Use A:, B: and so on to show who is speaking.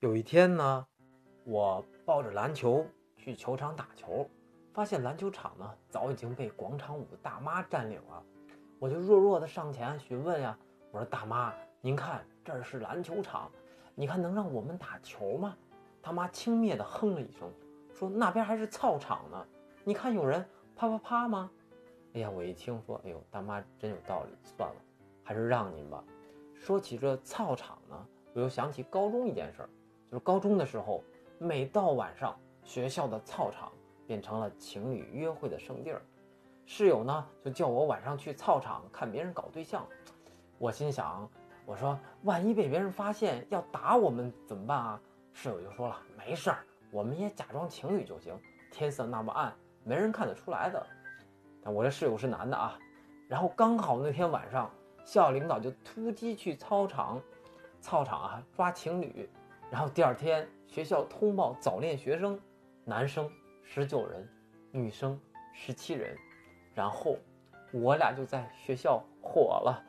A: 有一天呢，我抱着篮球去球场打球，发现篮球场呢早已经被广场舞大妈占领了。我就弱弱的上前询问呀，我说：“大妈，您看这儿是篮球场，你看能让我们打球吗？”大妈轻蔑的哼了一声，说：“那边还是操场呢，你看有人啪啪啪吗？”哎呀，我一听说，哎呦，大妈真有道理，算了，还是让您吧。说起这操场呢，我又想起高中一件事儿。就是高中的时候，每到晚上，学校的操场变成了情侣约会的圣地儿。室友呢就叫我晚上去操场看别人搞对象。我心想，我说万一被别人发现要打我们怎么办啊？室友就说了，没事儿，我们也假装情侣就行。天色那么暗，没人看得出来的。但我这室友是男的啊。然后刚好那天晚上，校领导就突击去操场，操场啊抓情侣。然后第二天，学校通报早恋学生，男生十九人，女生十七人，然后我俩就在学校火了。